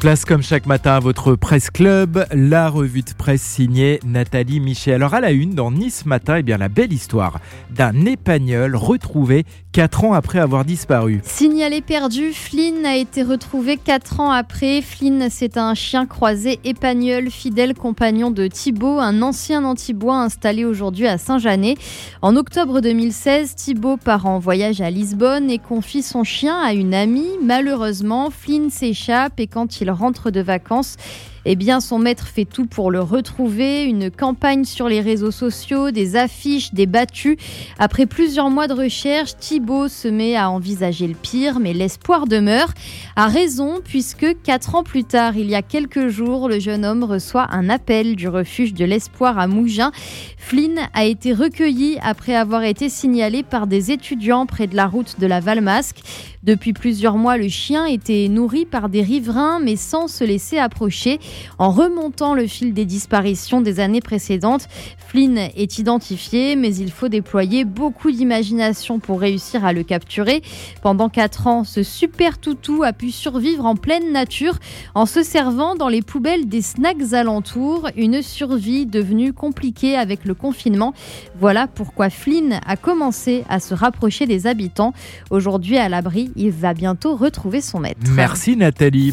Place comme chaque matin à votre presse club, la revue de presse signée Nathalie Michel. Alors à la une, dans Nice matin, eh bien la belle histoire d'un épagnol retrouvé 4 ans après avoir disparu. Signalé perdu, Flynn a été retrouvé 4 ans après. Flynn, c'est un chien croisé épagnol, fidèle compagnon de Thibaut, un ancien antibois installé aujourd'hui à Saint-Janet. En octobre 2016, Thibaut part en voyage à Lisbonne et confie son chien à une amie. Malheureusement, Flynn s'échappe et quand il rentre de vacances, eh bien, son maître fait tout pour le retrouver. Une campagne sur les réseaux sociaux, des affiches, des battues. Après plusieurs mois de recherche, Thibaut se met à envisager le pire, mais l'espoir demeure. A raison, puisque quatre ans plus tard, il y a quelques jours, le jeune homme reçoit un appel du refuge de l'espoir à Mougins. Flynn a été recueilli après avoir été signalé par des étudiants près de la route de la Valmasque. Depuis plusieurs mois, le chien était nourri par des riverains, mais sans se laisser approcher. En remontant le fil des disparitions des années précédentes, Flynn est identifié, mais il faut déployer beaucoup d'imagination pour réussir à le capturer. Pendant quatre ans, ce super toutou a pu survivre en pleine nature en se servant dans les poubelles des snacks alentours. Une survie devenue compliquée avec le confinement. Voilà pourquoi Flynn a commencé à se rapprocher des habitants. Aujourd'hui à l'abri, il va bientôt retrouver son maître. Merci Nathalie.